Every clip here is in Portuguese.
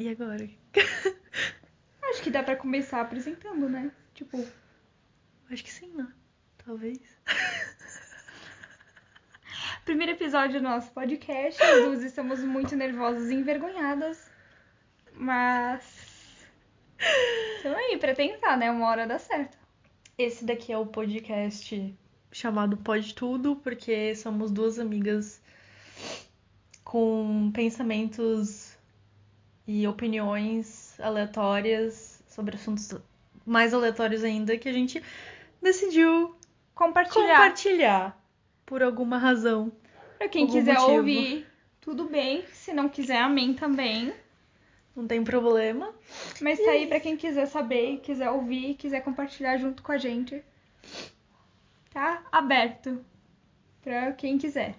E agora? Acho que dá pra começar apresentando, né? Tipo, Acho que sim, né? Talvez. primeiro episódio do nosso podcast. As duas estamos muito nervosas e envergonhadas. Mas. Estamos aí pra tentar, né? Uma hora dá certo. Esse daqui é o podcast chamado Pode Tudo, porque somos duas amigas com pensamentos e opiniões aleatórias sobre assuntos mais aleatórios ainda que a gente decidiu Compartilhar. compartilhar por alguma razão. Pra quem quiser motivo. ouvir, tudo bem. Se não quiser, amém também. Não tem problema. Mas tá aí pra quem quiser saber, quiser ouvir, quiser compartilhar junto com a gente. Tá aberto pra quem quiser.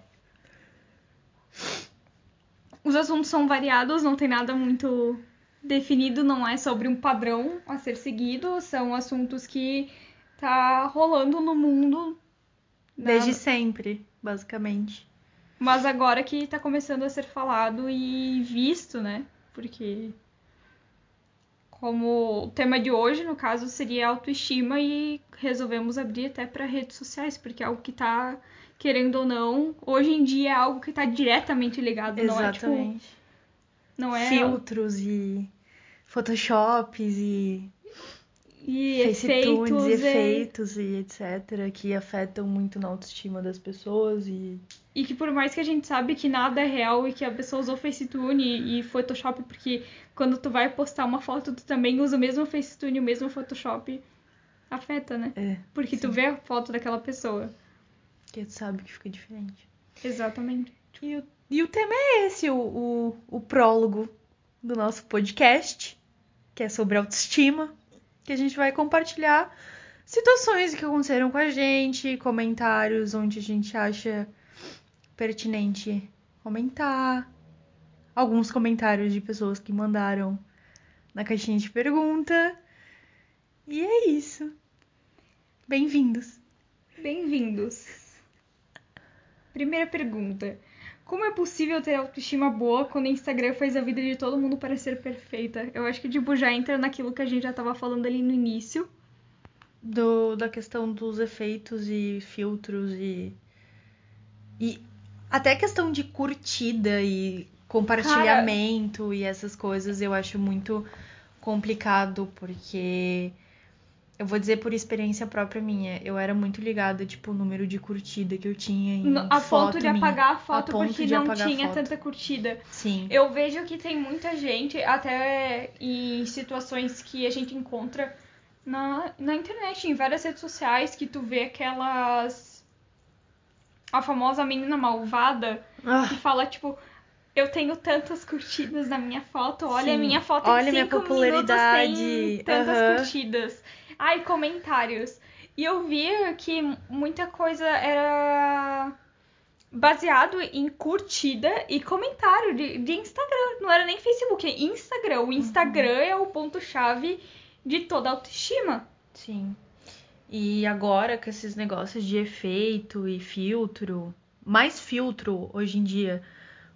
Os assuntos são variados, não tem nada muito definido, não é sobre um padrão a ser seguido, são assuntos que tá rolando no mundo. Desde sempre, basicamente. Mas agora que tá começando a ser falado e visto, né? Porque como o tema de hoje, no caso, seria autoestima e resolvemos abrir até para redes sociais, porque é algo que tá querendo ou não, hoje em dia é algo que tá diretamente ligado, não é tipo, Exatamente. não é Filtros e photoshops e e FaceTunes efeitos, e é- efeitos e etc. que afetam muito na autoestima das pessoas e E que por mais que a gente sabe que nada é real e que a pessoa usou Facetune e Photoshop, porque quando tu vai postar uma foto, tu também usa o mesmo Facetune, o mesmo Photoshop, afeta, né? é, Porque tu Sim. vê a foto daquela pessoa. Que tu sabe que fica diferente. Exatamente. E o, e o tema é esse, o, o, o prólogo do nosso podcast, que é sobre autoestima, que a gente vai compartilhar situações que aconteceram com a gente, comentários onde a gente acha pertinente comentar, alguns comentários de pessoas que mandaram na caixinha de pergunta. E é isso. Bem-vindos. Bem-vindos. Primeira pergunta. Como é possível ter autoestima boa quando o Instagram faz a vida de todo mundo parecer perfeita? Eu acho que, tipo, já entra naquilo que a gente já tava falando ali no início. do, da questão dos efeitos e filtros e. E até questão de curtida e compartilhamento e essas coisas eu acho muito complicado, porque eu vou dizer por experiência própria minha, eu era muito ligada, tipo, o número de curtida que eu tinha em a foto ponto de minha. apagar a foto ponto porque não a tinha foto. tanta curtida. Sim. Eu vejo que tem muita gente, até em situações que a gente encontra na, na internet, em várias redes sociais, que tu vê aquelas. A famosa menina malvada Ah, que fala, tipo, eu tenho tantas curtidas na minha foto, olha a Sim, minha foto olha em minha cinco popularidade, minutos tem tantas aham. curtidas. Ai, comentários. E eu via que muita coisa era baseado em curtida e comentário de, de Instagram. Não era nem Facebook, é Instagram. O Instagram é o ponto-chave de toda a autoestima. Sim. E agora com esses negócios de efeito e filtro, mais filtro hoje em dia,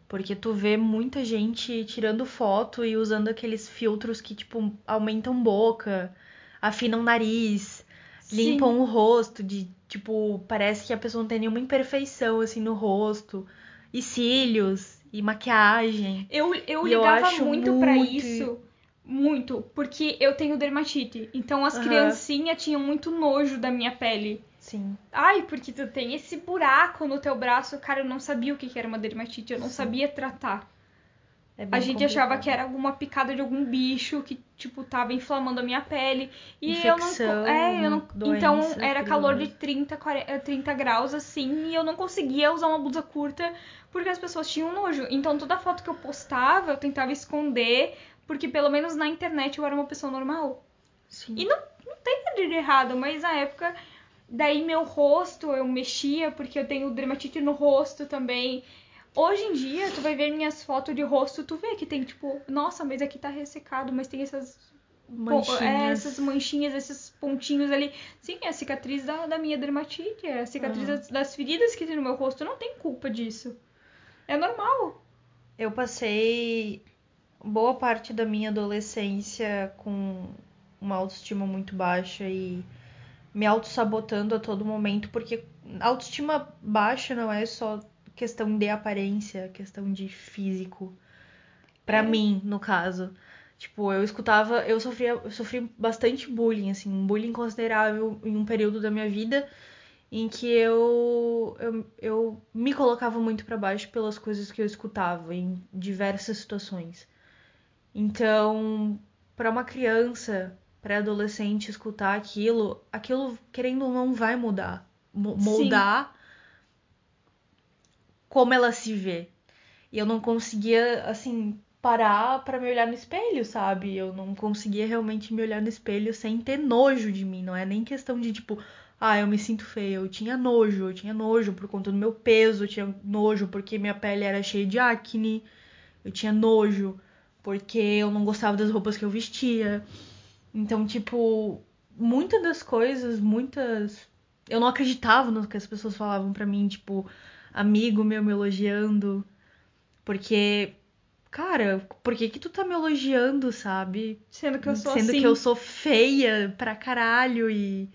porque tu vê muita gente tirando foto e usando aqueles filtros que, tipo, aumentam boca, afinam nariz, limpam o rosto, de, tipo, parece que a pessoa não tem nenhuma imperfeição, assim, no rosto, e cílios, e maquiagem. Eu, eu E eu ligava acho muito pra muito- isso. Muito. Porque eu tenho dermatite. Então as Aham. criancinhas tinham muito nojo da minha pele. Sim. Ai, porque tu tem esse buraco no teu braço. Cara, eu não sabia o que era uma dermatite. Eu não Sim. sabia tratar. É A gente achava complicado. que era alguma picada de algum bicho que, tipo, tava inflamando a minha pele. E eu não. Infecção, É, eu não. Então doença era calor de perigosa. 30, 40, 30 graus, assim, e eu não conseguia usar uma blusa curta porque as pessoas tinham nojo. Então toda foto que eu postava, eu tentava esconder, porque pelo menos na internet eu era uma pessoa normal. Sim. E não, não tem nada de errado, mas na época. Daí meu rosto eu mexia, porque eu tenho dermatite no rosto também. Hoje em dia, tu vai ver minhas fotos de rosto, tu vê que tem tipo, nossa, mas aqui tá ressecado, mas tem essas Manchinhas. é, essas manchinhas, esses pontinhos ali. Sim, é a cicatriz da, da minha dermatite, é a cicatriz Aham. das, das feridas que tem no meu rosto. Não tenho culpa disso. É normal. Eu passei boa parte da minha adolescência com uma autoestima muito baixa e me auto-sabotando a todo momento, porque autoestima baixa não é só questão de aparência, questão de físico. Pra É. mim, no caso. Tipo, eu escutava, eu sofria, eu sofri bastante bullying, assim, um bullying considerável em um período da minha vida em que eu, eu, eu me colocava muito pra baixo pelas coisas que eu escutava em diversas situações. Então, pra uma criança, pré-adolescente escutar aquilo, aquilo querendo ou não vai mudar, Mo- Sim. moldar como ela se vê. E eu não conseguia, assim, parar pra me olhar no espelho, sabe? Eu não conseguia realmente me olhar no espelho sem ter nojo de mim. Não é nem questão de, tipo, ah, eu me sinto feia. Eu tinha nojo, eu tinha nojo por conta do meu peso, eu tinha nojo porque minha pele era cheia de acne, eu tinha nojo porque eu não gostava das roupas que eu vestia. Então, tipo, muitas das coisas, muitas. Eu não acreditava no que as pessoas falavam pra mim, tipo, amigo meu me elogiando. Porque, cara, por que que tu tá me elogiando, sabe? Sendo que eu sou Sendo assim. que eu sou feia pra caralho e.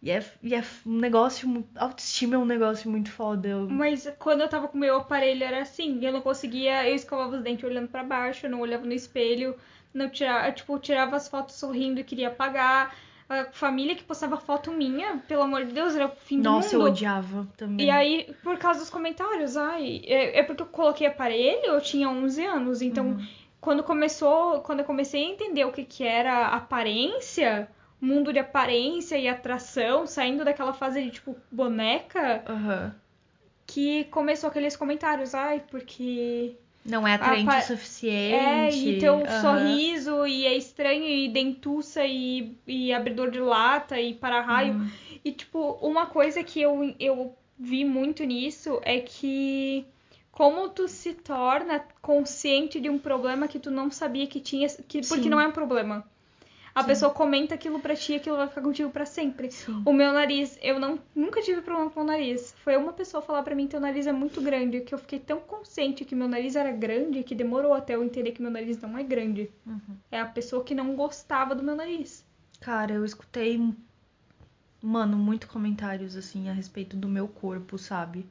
E é, e é um negócio. Autoestima é um negócio muito foda. Eu- Mas quando eu tava com o meu aparelho era assim, eu não conseguia, eu escovava os dentes olhando pra baixo, eu não olhava no espelho, não tirava, tipo, eu tirava as fotos sorrindo e queria apagar. A família que postava foto minha, pelo amor de Deus, era o fim Nossa, do eu mundo. odiava também. E aí, por causa dos comentários, ai, é, é porque eu coloquei aparelho, eu tinha 11 anos, então Uhum. quando começou, quando eu comecei a entender o que que era aparência, mundo de aparência e atração, saindo daquela fase de tipo boneca, Aham. que começou aqueles comentários, ai, porque Não é atraente pa- o suficiente. é, e teu aham. sorriso, e é estranho, e dentuça, e, e abridor de lata, e para-raio. Uhum. E, tipo, uma coisa que eu, eu vi muito nisso é que como tu se torna consciente de um problema que tu não sabia que tinha, que, porque não é um problema. A Sim. pessoa comenta aquilo pra ti e aquilo vai ficar contigo pra sempre. Sim. O meu nariz, eu não, nunca tive problema com o nariz. Foi uma pessoa falar pra mim que teu nariz é muito grande, que eu fiquei tão consciente que meu nariz era grande que demorou até eu entender que meu nariz não é grande. Uhum. É a pessoa que não gostava do meu nariz. Cara, eu escutei, mano, muito comentários assim a respeito do meu corpo, sabe?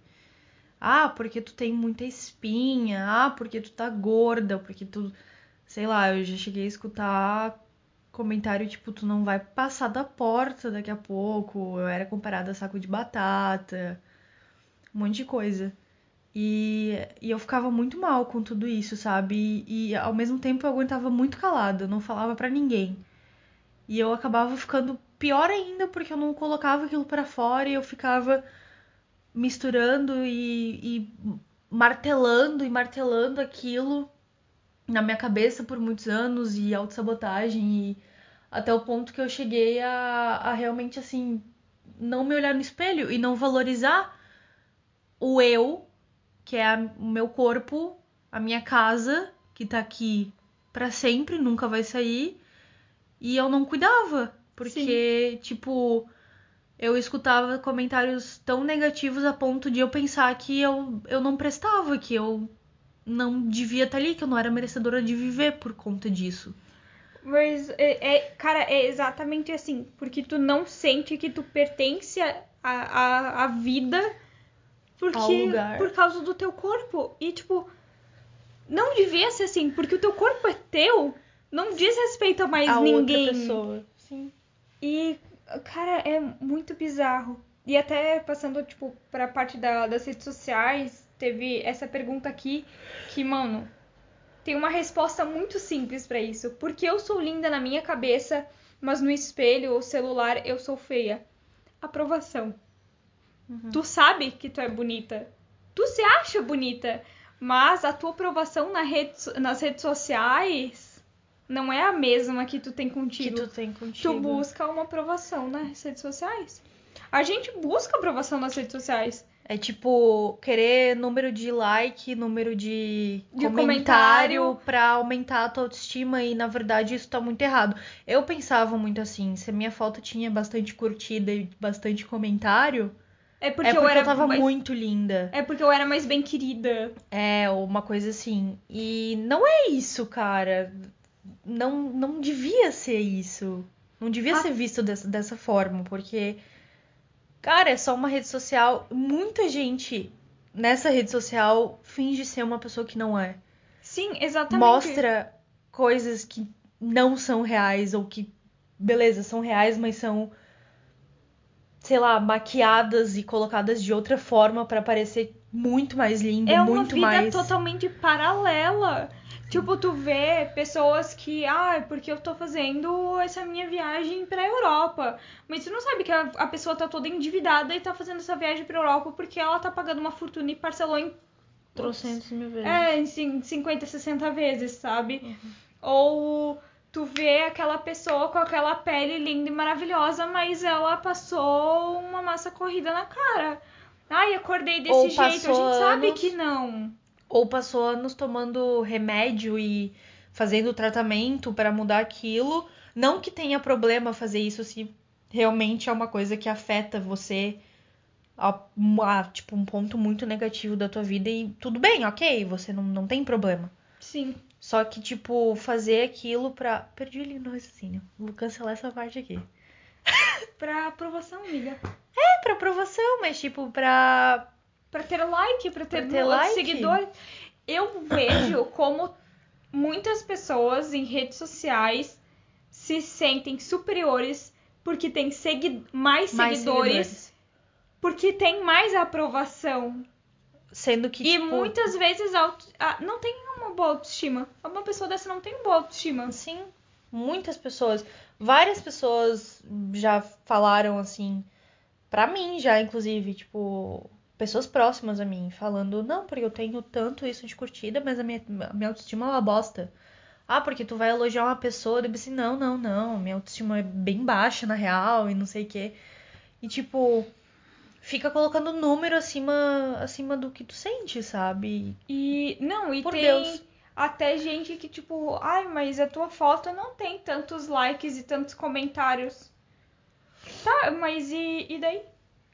Ah, porque tu tem muita espinha. Ah, porque tu tá gorda, porque tu, sei lá, eu já cheguei a escutar comentário tipo, tu não vai passar da porta daqui a pouco. Eu era comparada a saco de batata. Um monte de coisa. E, e eu ficava muito mal com tudo isso, sabe? E, e ao mesmo tempo eu aguentava muito calada, eu não falava pra ninguém. E eu acabava ficando pior ainda porque eu não colocava aquilo pra fora e eu ficava misturando e, e martelando e martelando aquilo na minha cabeça por muitos anos e autossabotagem e até o ponto que eu cheguei a, a realmente assim não me olhar no espelho e não valorizar o eu, que é a- o meu corpo, a minha casa, que tá aqui pra sempre, nunca vai sair. E eu não cuidava, porque, tipo, eu escutava comentários tão negativos a ponto de eu pensar que eu, eu não prestava, que eu não devia estar ali, que eu não era merecedora de viver por conta disso. Mas, é, é- cara, é exatamente assim. Porque tu não sente que tu pertence à a, a, a vida porque, por causa do teu corpo. E, tipo, não devia ser assim. Porque o teu corpo é teu. Não diz respeito a mais a ninguém. outra pessoa. Sim. E, cara, é muito bizarro. E até passando, tipo, pra parte da- das redes sociais, teve essa pergunta aqui que, mano, tem uma resposta muito simples pra isso. Porque eu sou linda na minha cabeça, mas no espelho ou celular eu sou feia. Aprovação. Uhum. Tu sabe que tu é bonita. Tu se acha bonita. Mas a tua aprovação na rede, nas redes sociais não é a mesma que tu tem Que contigo tu tem contigo. tu busca uma aprovação nas redes sociais. A gente busca aprovação nas redes sociais. É tipo querer número de like, número de, De comentário, comentário. pra aumentar a tua autoestima e na verdade isso tá muito errado. Eu pensava muito assim, se a minha foto tinha bastante curtida e bastante comentário, É porque, é porque eu era tava mais... muito linda. É porque eu era mais bem querida. É, uma coisa assim. E não é isso, cara. Não, não devia ser isso. Não devia Ah. ser visto dessa, dessa forma, porque, cara, é só uma rede social. Muita gente nessa rede social finge ser uma pessoa que não é. Sim, exatamente. Mostra coisas que não são reais, ou que, beleza, são reais, mas são, sei lá, maquiadas e colocadas de outra forma pra parecer muito mais lindo, É uma muito vida mais. totalmente paralela. Tipo, tu vê pessoas que, ah, porque eu tô fazendo essa minha viagem pra Europa. Mas tu não sabe que a, a pessoa tá toda endividada e tá fazendo essa viagem pra Europa porque ela tá pagando uma fortuna e parcelou em Trocentos mil vezes. É, em cin- 50, 60 vezes, sabe? Ou tu vê aquela pessoa com aquela pele linda e maravilhosa, mas ela passou uma massa corrida na cara. Ai, acordei desse Ou jeito. A gente sabe anos- que não. Ou passou anos tomando remédio e fazendo tratamento pra mudar aquilo. Não que tenha problema fazer isso se realmente é uma coisa que afeta você a, a, tipo um ponto muito negativo da tua vida e tudo bem, ok, você não, não tem problema. Sim. Só que, tipo, fazer aquilo pra. Perdi ali no raciocínio. Vou cancelar essa parte aqui. Pra aprovação, amiga. É pra aprovação, mas, tipo, pra. Pra ter like, pra ter, Pra ter like? seguidores. Eu vejo como muitas pessoas em redes sociais se sentem superiores porque tem segui mais, Mais seguidores, porque tem mais aprovação. Sendo que. e tipo, muitas vezes auto... ah, não tem uma boa autoestima. Uma pessoa dessa não tem uma boa autoestima. Sim, muitas pessoas. Várias pessoas já falaram assim. Pra mim, já, inclusive, tipo. Pessoas próximas a mim, falando, não, porque eu tenho tanto isso de curtida, mas a minha, a minha autoestima é uma bosta. Ah, porque tu vai elogiar uma pessoa, eu disse, não, não, não, minha autoestima é bem baixa, na real, e não sei o quê. E, tipo, fica colocando número acima, acima do que tu sente, sabe? E não, e Por tem Deus. até gente que tipo, ai, mas a tua foto não tem tantos likes e tantos comentários. Tá, mas e, e daí?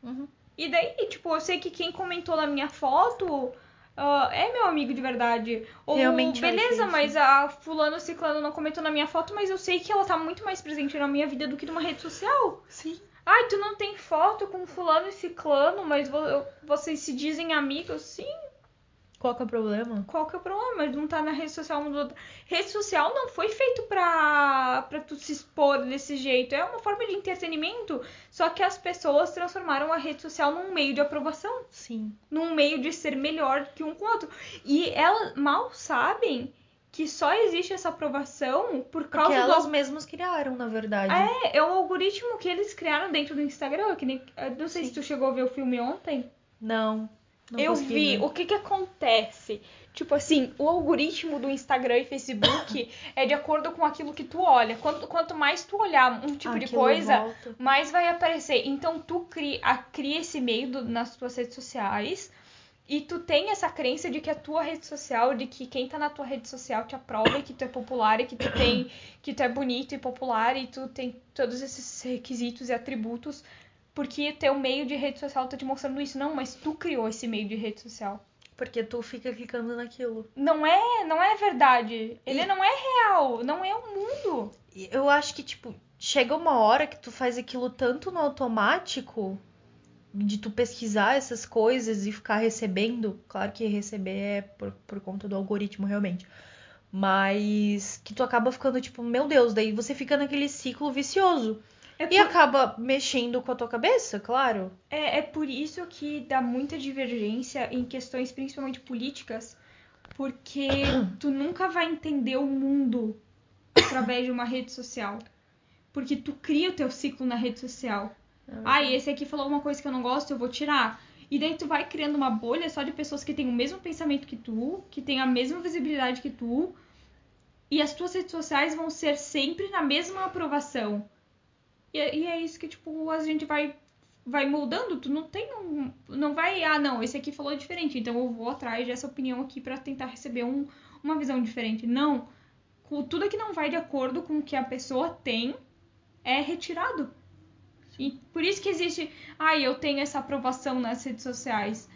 Uhum. E daí, tipo, eu sei que quem comentou na minha foto ah, é meu amigo de verdade. Ou, Realmente beleza, mas a fulano ciclano não comentou na minha foto, mas eu sei que ela tá muito mais presente na minha vida do que numa rede social. Sim. Ai, tu não tem foto com fulano e ciclano, mas vo- vocês se dizem amigos? Sim, Qual que é o problema? qual que é o problema? Não tá na rede social. um do outro. Rede social não foi feito pra, pra tu se expor desse jeito. É uma forma de entretenimento. Só que as pessoas transformaram a rede social num meio de aprovação. Sim. Num meio de ser melhor que um com o outro. E elas mal sabem que só existe essa aprovação por causa Porque do elas mesmas criaram, na verdade. É, é o algoritmo que eles criaram dentro do Instagram. Que nem, não sei Sim. se tu chegou a ver o filme ontem. Não. Não eu vi. ver. O que que acontece? Tipo assim, o algoritmo do Instagram e Facebook é de acordo com aquilo que tu olha. Quanto, quanto mais tu olhar um tipo de Aquilo coisa, volta. mais vai aparecer. Então tu cria, cria esse meio do- nas tuas redes sociais. E tu tem essa crença de que a tua rede social, de que quem tá na tua rede social te aprova e que tu é popular e que tu tem, que tu é bonito e popular e tu tem todos esses requisitos e atributos, porque teu meio de rede social tá te mostrando isso. Não, mas tu criou esse meio de rede social. Porque tu fica clicando naquilo. Não é, não é verdade. Ele E- não é real, não é o mundo. Eu acho que, tipo, chega uma hora que tu faz aquilo tanto no automático de tu pesquisar essas coisas e ficar recebendo. Claro que receber é por, por conta do algoritmo, realmente. Mas que tu acaba ficando, tipo, meu Deus, daí você fica naquele ciclo vicioso. É E por, acaba mexendo com a tua cabeça, claro. é, é por isso que dá muita divergência em questões principalmente políticas, porque tu nunca vai entender o mundo através de uma rede social. Porque tu cria o teu ciclo na rede social. Ah, e esse aqui falou uma coisa que eu não gosto, eu vou tirar. E daí tu vai criando uma bolha só de pessoas que têm o mesmo pensamento que tu, que têm a mesma visibilidade que tu. E as tuas redes sociais vão ser sempre na mesma aprovação. E, é- e é isso que, tipo, a gente vai vai moldando, tu não tem um. Não vai, ah, não, esse aqui falou diferente, então eu vou atrás dessa opinião aqui pra tentar receber um, uma visão diferente. Não. Tudo que não vai de acordo com o que a pessoa tem é retirado. E por isso que existe, ai, eu tenho essa aprovação nas redes sociais.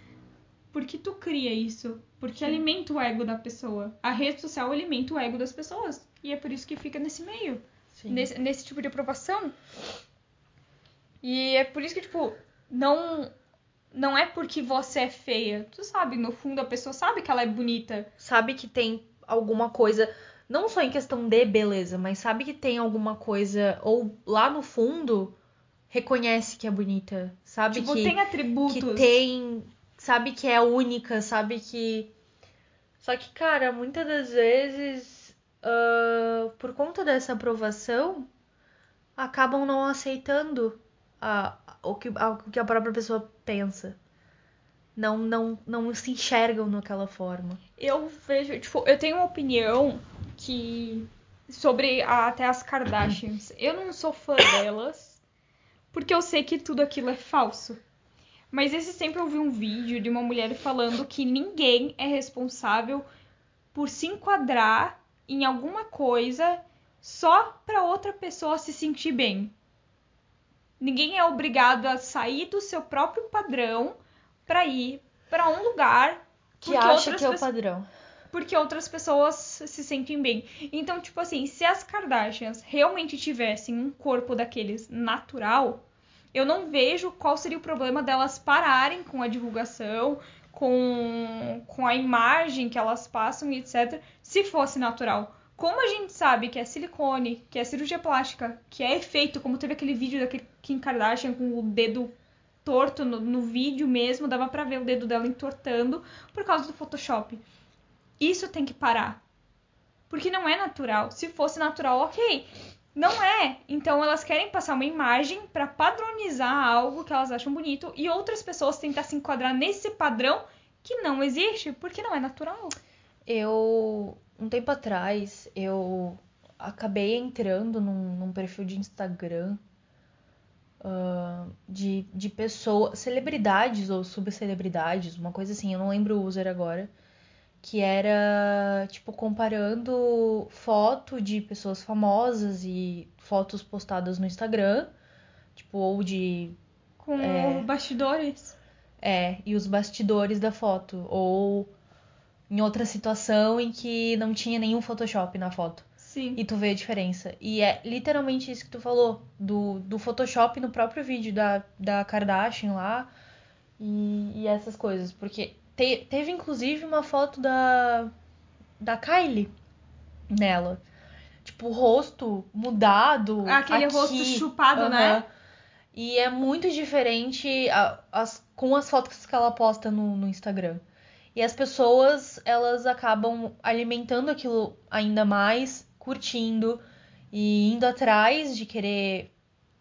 Porque tu cria isso. Porque alimenta o ego da pessoa. A rede social alimenta o ego das pessoas. E é por isso que fica nesse meio. Nesse, nesse tipo de aprovação. E é por isso que, tipo, não. Não é porque você é feia. Tu sabe, no fundo a pessoa sabe que ela é bonita. Sabe que tem alguma coisa, não só em questão de beleza, mas sabe que tem alguma coisa, ou lá no fundo, reconhece que é bonita. Sabe Tipo, que, tem atributos. que tem. Sabe que é única, sabe que. Só que, cara, muitas das vezes, por conta dessa aprovação, acabam não aceitando a, o, que, a- o que a própria pessoa pensa. Não, não, não se enxergam naquela forma. Eu vejo, tipo, eu tenho uma opinião que. sobre a- até as Kardashians. Eu não sou fã delas, porque eu sei que tudo aquilo é falso. Mas esse sempre eu vi um vídeo de uma mulher falando que ninguém é responsável por se enquadrar em alguma coisa só pra outra pessoa se sentir bem. Ninguém é obrigado a sair do seu próprio padrão pra ir pra um lugar Que acha que é o padrão. porque outras pessoas se sentem bem. Então, tipo assim, se as Kardashians realmente tivessem um corpo daqueles natural, eu não vejo qual seria o problema delas pararem com a divulgação, com, com a imagem que elas passam e etc, se fosse natural. Como a gente sabe que é silicone, que é cirurgia plástica, que é efeito, como teve aquele vídeo da Kim Kardashian com o dedo torto no, no vídeo mesmo, dava pra ver o dedo dela entortando por causa do Photoshop. Isso tem que parar. Porque não é natural. Se fosse natural, ok. Não é. Então elas querem passar uma imagem pra padronizar algo que elas acham bonito e outras pessoas tentar se enquadrar nesse padrão que não existe, porque não é natural. Eu, um tempo atrás, eu acabei entrando num, num perfil de Instagram ah, de, de pessoas, celebridades ou subcelebridades, uma coisa assim, eu não lembro o user agora, que era, tipo, comparando foto de pessoas famosas e fotos postadas no Instagram, tipo, ou de Com É. bastidores. é, e os bastidores da foto. Ou em outra situação em que não tinha nenhum Photoshop na foto. Sim. E tu vê a diferença. E é literalmente isso que tu falou. Do, do Photoshop no próprio vídeo da, da Kardashian lá. E, e essas coisas. Porque te- teve inclusive uma foto da, da Kylie nela. Tipo, o rosto mudado. Aquele aqui. rosto chupado, Aham. né? E é muito diferente a- as- com as fotos que ela posta no, no Instagram. E as pessoas, elas acabam alimentando aquilo ainda mais, curtindo e indo atrás de querer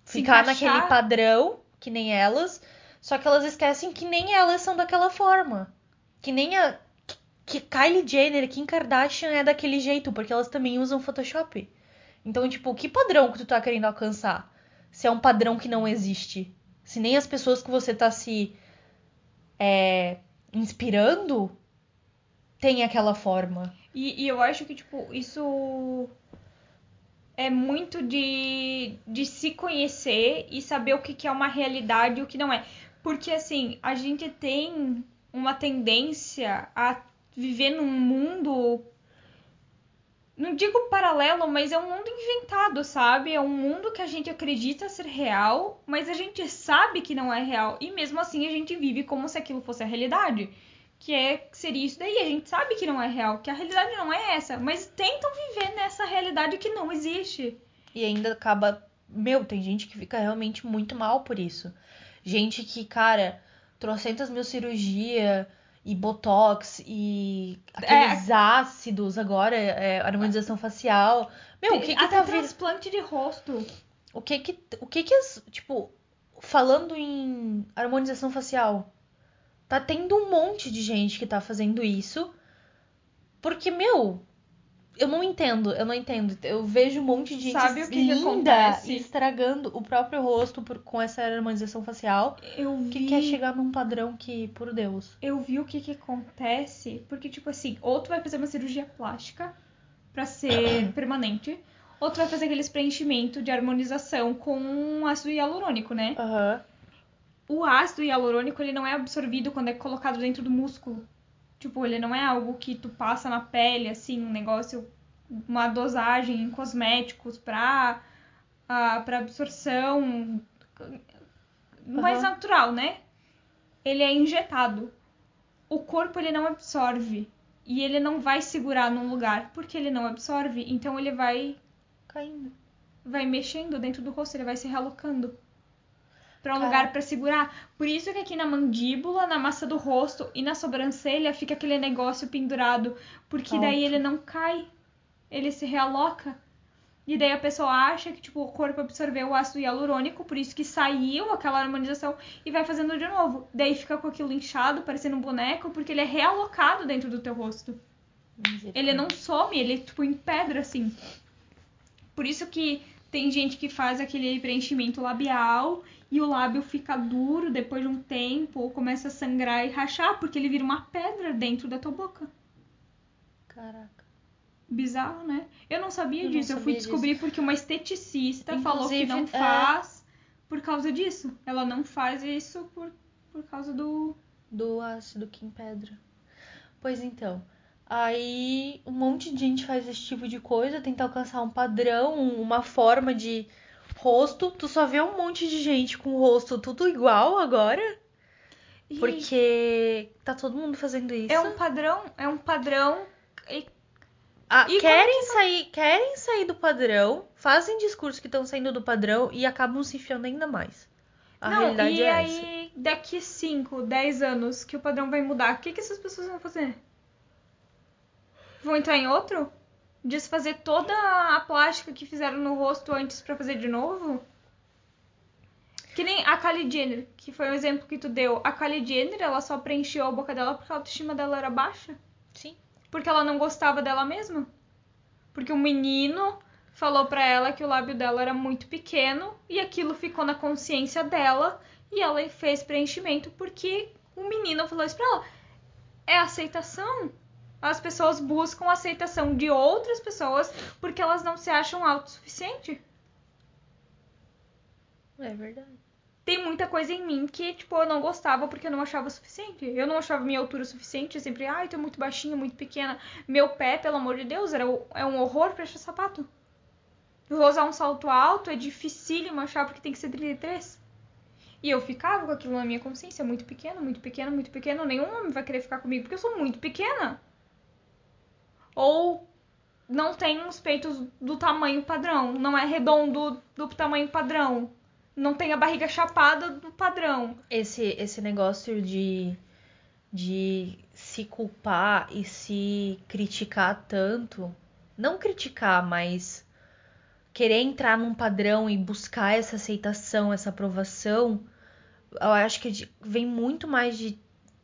Se ficar encaixar. naquele padrão, que nem elas. Só que elas esquecem que nem elas são daquela forma. Que nem a. Que Kylie Jenner, Kim Kardashian é daquele jeito, porque elas também usam Photoshop. Então, tipo, que padrão que tu tá querendo alcançar? Se é um padrão que não existe. Se nem as pessoas que você tá se é, inspirando têm aquela forma. E, e eu acho que, tipo, isso é muito de, de se conhecer e saber o que, que é uma realidade e o que não é. Porque, assim, a gente tem uma tendência a viver num mundo. Não digo paralelo, mas é um mundo inventado, sabe? É um mundo que a gente acredita ser real, mas a gente sabe que não é real. E mesmo assim a gente vive como se aquilo fosse a realidade que é seria isso daí. A gente sabe que não é real, que a realidade não é essa, mas tentam viver nessa realidade que não existe. E ainda acaba. Meu, tem gente que fica realmente muito mal por isso. Gente que, cara, trocentas mil cirurgia e botox e aqueles ácidos agora, é, harmonização facial. Meu, o que que Até tá transplante de rosto. O que que, o que que as, tipo, falando em harmonização facial, tá tendo um monte de gente que tá fazendo isso, porque, meu, eu não entendo, eu não entendo. Eu vejo um monte de gente Sabe o que que linda acontece? estragando o próprio rosto por- com essa harmonização facial, Eu que vi, quer chegar num padrão que, por Deus. eu vi o que que acontece, porque tipo assim, ou tu vai fazer uma cirurgia plástica pra ser permanente, ou tu vai fazer aqueles preenchimento de harmonização com ácido hialurônico, né? Aham. O ácido hialurônico, ele não é absorvido quando é colocado dentro do músculo. Tipo, ele não é algo que tu passa na pele, assim, um negócio, uma dosagem em cosméticos pra, ah, pra absorção mais natural, né? Ele é injetado. O corpo, ele não absorve. E ele não vai segurar num lugar, porque ele não absorve. Então, ele vai Caindo. vai mexendo dentro do rosto, ele vai se realocando para um lugar para segurar. Por isso que aqui na mandíbula, na massa do rosto e na sobrancelha fica aquele negócio pendurado, porque daí ele não cai, ele se realoca. E daí a pessoa acha que tipo o corpo absorveu o ácido hialurônico, por isso que saiu aquela harmonização e vai fazendo de novo. Daí fica com aquilo inchado, parecendo um boneco, porque ele é realocado dentro do teu rosto. Ele não some, ele é tipo em pedra assim. Por isso que tem gente que faz aquele preenchimento labial e o lábio fica duro depois de um tempo, ou começa a sangrar e rachar, porque ele vira uma pedra dentro da tua boca. Caraca. Bizarro, né? Eu não sabia Eu não disso. eu fui sabia descobrir porque uma esteticista falou que Inclusive, não é. faz por causa disso. Ela não faz isso por, por causa do. Do ácido que em pedra. Pois então. Aí um monte de gente faz esse tipo de coisa, tenta alcançar um padrão, uma forma de rosto. Tu só vê um monte de gente com o rosto tudo igual agora, E porque tá todo mundo fazendo isso. é um padrão, é um padrão. e- Ah, E querem sair, querem sair do padrão, fazem discursos que estão saindo do padrão e acabam se enfiando ainda mais. A não, realidade e é aí, daqui 5, 10 anos que o padrão vai mudar, o que, que essas pessoas vão fazer? Vão entrar em outro? Desfazer toda a plástica que fizeram no rosto antes pra fazer de novo? Que nem a Kylie Jenner, que foi o exemplo que tu deu. A Kylie Jenner, ela só preencheu a boca dela porque a autoestima dela era baixa. Sim. Porque ela não gostava dela mesma. Porque um menino falou pra ela que o lábio dela era muito pequeno e aquilo ficou na consciência dela e ela fez preenchimento porque o menino falou isso pra ela. É aceitação. As pessoas buscam aceitação de outras pessoas porque elas não se acham autossuficientes. É verdade. Tem muita coisa em mim que, tipo, eu não gostava porque eu não achava suficiente. Eu não achava minha altura suficiente. Eu sempre, ai, tô muito baixinha, muito pequena. Meu pé, pelo amor de Deus, era, o- é um horror pra achar sapato. Eu vou usar um salto alto, é dificílimo achar porque tem que ser 33. E eu ficava com aquilo na minha consciência, muito pequena, muito pequena, muito pequena. Nenhum homem vai querer ficar comigo porque eu sou muito pequena. Ou não tem os peitos do tamanho padrão, não é redondo do tamanho padrão. Não tem a barriga chapada do padrão. Esse, esse negócio de, de se culpar e se criticar tanto, não criticar, mas querer entrar num padrão e buscar essa aceitação, essa aprovação, eu acho que vem muito mais de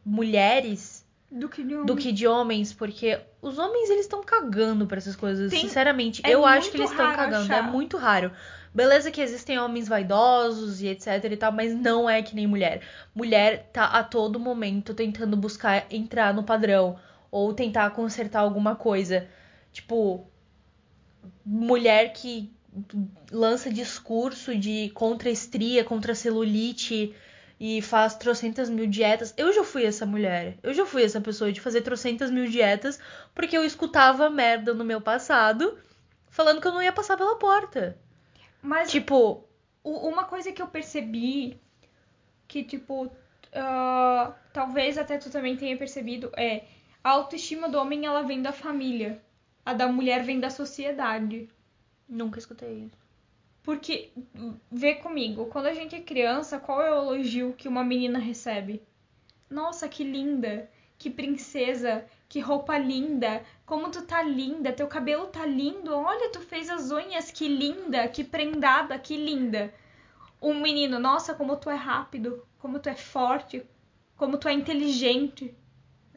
mulheres Do que de um... do que de homens, porque os homens eles estão cagando pra essas coisas, Tem- sinceramente. é eu acho que eles estão cagando, é achar. muito raro. Beleza que existem homens vaidosos e etc e tal, mas não é que nem mulher. Mulher tá a todo momento tentando buscar entrar no padrão ou tentar consertar alguma coisa. Tipo, mulher que lança discurso de contra estria, contra celulite e faz trocentas mil dietas. Eu já fui essa mulher. Eu já fui essa pessoa de fazer trocentas mil dietas porque eu escutava merda no meu passado falando que eu não ia passar pela porta. Mas Tipo, uma coisa que eu percebi que, tipo, ah, talvez até tu também tenha percebido é a autoestima do homem ela vem da família. A da mulher vem da sociedade. nunca escutei isso. Porque, vê comigo, quando a gente é criança, qual é o elogio que uma menina recebe? Nossa, que linda, que princesa, que roupa linda, como tu tá linda, teu cabelo tá lindo, olha, tu fez as unhas, que linda, que prendada, que linda. Um menino, nossa, como tu é rápido, como tu é forte, como tu é inteligente.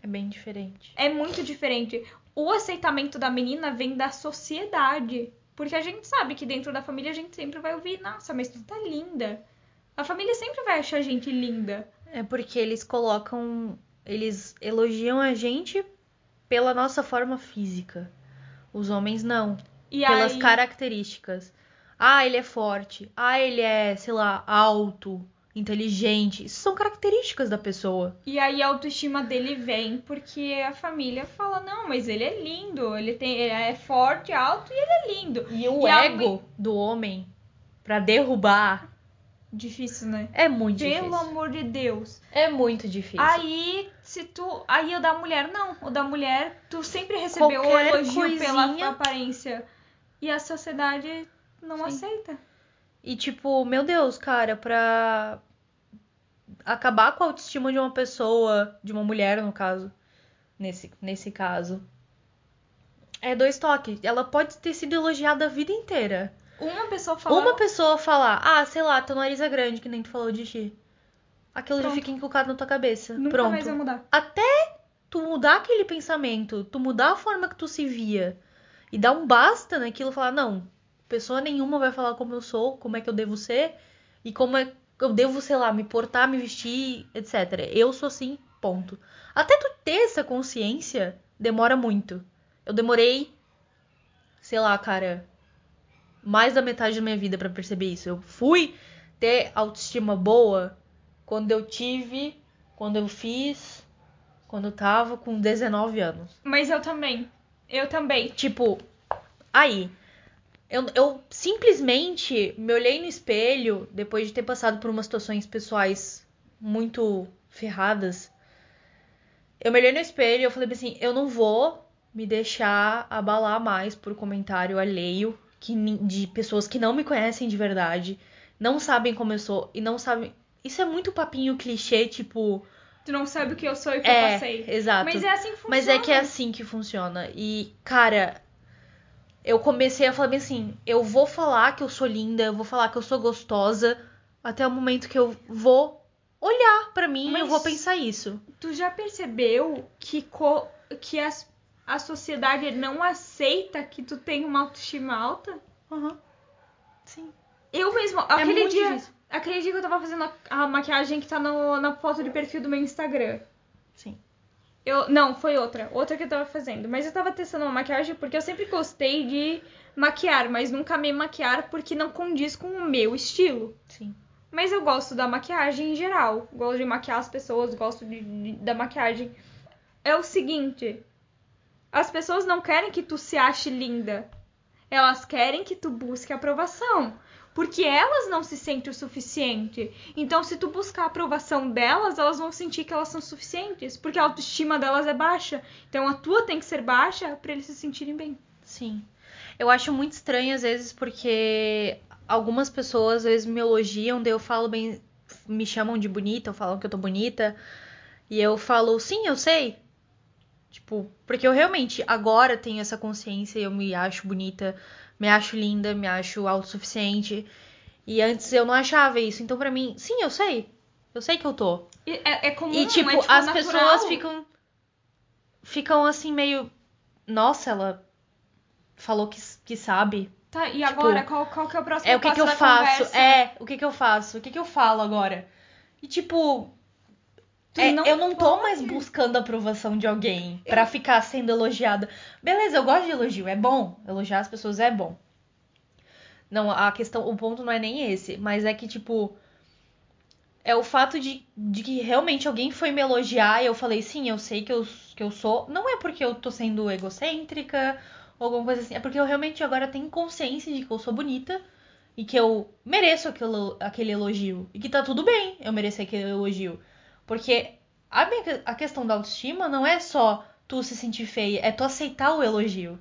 É bem diferente. É muito diferente. O aceitamento da menina vem da sociedade. Porque a gente sabe que dentro da família a gente sempre vai ouvir, nossa, mas tu tá linda. A família sempre vai achar a gente linda. É porque eles colocam. Eles elogiam a gente pela nossa forma física. Os homens não. E pelas aí, características. Ah, ele é forte. Ah, ele é, sei lá, alto, inteligente. Isso são características da pessoa. e aí a autoestima dele vem porque a família fala: não, mas ele é lindo, ele, tem, ele é forte, alto e ele é lindo. E o E a ego do homem pra derrubar Difícil, né? é muito Pelo difícil. amor de Deus. É muito difícil. Aí, se tu. Aí o da mulher, não. O da mulher, tu sempre recebeu o elogio pela coisinha- aparência. E a sociedade não Sim. aceita. E tipo, meu Deus, cara, pra acabar com a autoestima de uma pessoa, de uma mulher, no caso, nesse, nesse caso, é dois toques. Ela pode ter sido elogiada a vida inteira. Uma pessoa fala. Uma pessoa falar, ah, sei lá, teu nariz é grande, que nem tu falou de ti. Aquilo já Pronto. fica inculcado na tua cabeça. Nunca Pronto. mais vai mudar. Até tu mudar aquele pensamento, tu mudar a forma que tu se via e dar um basta naquilo, falar, não, pessoa nenhuma vai falar como eu sou, como é que eu devo ser e como é que eu devo, sei lá, me portar, me vestir, etc. Eu sou assim, ponto. Até tu ter essa consciência, demora muito. Eu demorei, sei lá, cara, mais da metade da minha vida pra perceber isso. Eu fui ter autoestima boa quando eu tive, quando eu fiz, quando eu tava com 19 anos. Mas eu também. Eu também. Tipo, aí. Eu, eu simplesmente me olhei no espelho depois de ter passado por umas situações pessoais muito ferradas. Eu me olhei no espelho e eu falei assim: eu não vou me deixar abalar mais por comentário alheio que, de pessoas que não me conhecem de verdade, não sabem como eu sou e não sabem. Isso é muito papinho clichê, tipo. Tu não sabe o que eu sou e o que eu É, passei. exato. Mas é assim que funciona. Mas é que é assim que funciona. E, cara, eu comecei a falar bem assim: eu vou falar que eu sou linda, eu vou falar que eu sou gostosa, até o momento que eu vou olhar pra mim e eu vou pensar isso. Tu já percebeu que, co... que as- a sociedade não aceita que tu tem uma autoestima alta? Aham. Sim. Eu mesmo, É aquele dia. difícil. Aquele dia que eu tava fazendo a, a maquiagem que tá no- na foto de perfil do meu Instagram. Sim. Eu, não, foi outra. Outra que eu tava fazendo. Mas eu tava testando uma maquiagem porque eu sempre gostei de maquiar, mas nunca me maquiar porque não condiz com o meu estilo. Sim. Mas eu gosto da maquiagem em geral. Gosto de maquiar as pessoas, gosto de- de- da maquiagem. É o seguinte: as pessoas não querem que tu se ache linda. Elas querem que tu busque aprovação. Porque elas não se sentem o suficiente. Então, se tu buscar a aprovação delas, elas vão sentir que elas são suficientes. Porque a autoestima delas é baixa. Então, a tua tem que ser baixa pra eles se sentirem bem. Sim. Eu acho muito estranho às vezes porque algumas pessoas às vezes me elogiam, daí eu falo bem, me chamam de bonita, ou falam que eu tô bonita, e eu falo, sim, eu sei. Tipo, porque eu realmente agora tenho essa consciência e eu me acho bonita, me acho linda, me acho autossuficiente. E antes eu não achava isso. Então pra mim, sim, eu sei. Eu sei que eu tô. É, é comum, E tipo, é, tipo as natural. pessoas ficam ficam assim meio, nossa, ela falou que, que sabe. Tá, e tipo, agora, qual, qual que é o próximo É o que passo que eu faço? conversa? É, o que que eu faço? O que que eu falo agora? E tipo, é, não eu não tô pode. mais buscando a aprovação de alguém pra ficar sendo elogiada. Beleza, eu gosto de elogio, é bom. Elogiar as pessoas é bom. Não, a questão, o ponto não é nem esse, mas é que tipo é o fato de, de que realmente alguém foi me elogiar e eu falei, sim, eu sei que eu, que eu sou. Não é porque eu tô sendo egocêntrica ou alguma coisa assim, é porque eu realmente agora tenho consciência de que eu sou bonita e que eu mereço aquele, aquele elogio. E que tá tudo bem eu merecer aquele elogio. Porque a, minha- a questão da autoestima não é só tu se sentir feia, é tu aceitar o elogio.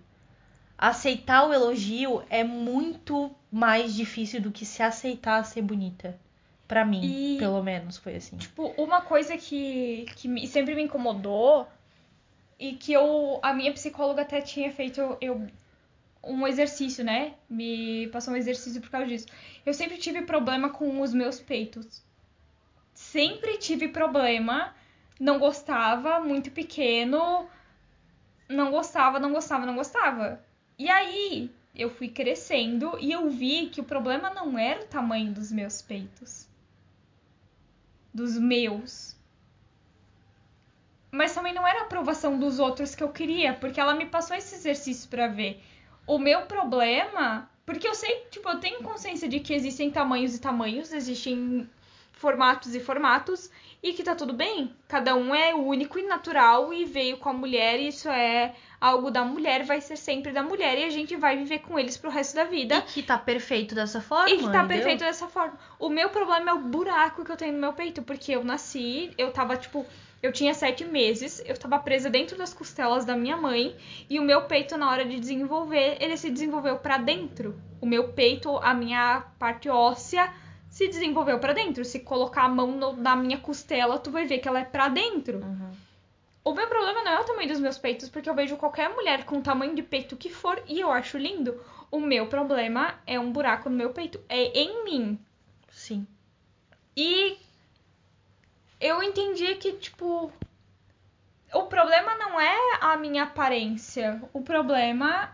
Aceitar o elogio é muito mais difícil do que se aceitar ser bonita. Pra mim, E- pelo menos, foi assim. Tipo, uma coisa que, que me- sempre me incomodou e que eu a minha psicóloga até tinha feito eu um exercício, né? Me passou um exercício por causa disso. Eu sempre tive problema com os meus peitos. Sempre tive problema, não gostava, muito pequeno, não gostava, não gostava, não gostava. E aí, eu fui crescendo e eu vi que o problema não era o tamanho dos meus peitos. Dos meus. Mas também não era a aprovação dos outros que eu queria, porque ela me passou esse exercício pra ver. O meu problema. Porque eu sei, tipo, eu tenho consciência de que existem tamanhos e tamanhos, existem formatos e formatos, e que tá tudo bem. Cada um é único e natural e veio com a mulher, e isso é algo da mulher, vai ser sempre da mulher, e a gente vai viver com eles pro resto da vida. E que tá perfeito dessa forma. E que tá entendeu? perfeito dessa forma. O meu problema é o buraco que eu tenho no meu peito, porque eu nasci, eu tava, tipo, eu tinha sete meses, eu tava presa dentro das costelas da minha mãe, e o meu peito, na hora de desenvolver, ele se desenvolveu para dentro. O meu peito, a minha parte óssea, se desenvolveu para dentro. Se colocar a mão no- na minha costela, tu vai ver que ela é pra dentro. Uhum. O meu problema não é o tamanho dos meus peitos, porque eu vejo qualquer mulher com o tamanho de peito que for e eu acho lindo. O meu problema é um buraco no meu peito, é em mim. Sim. E eu entendi que, tipo, o problema não é a minha aparência. O problema.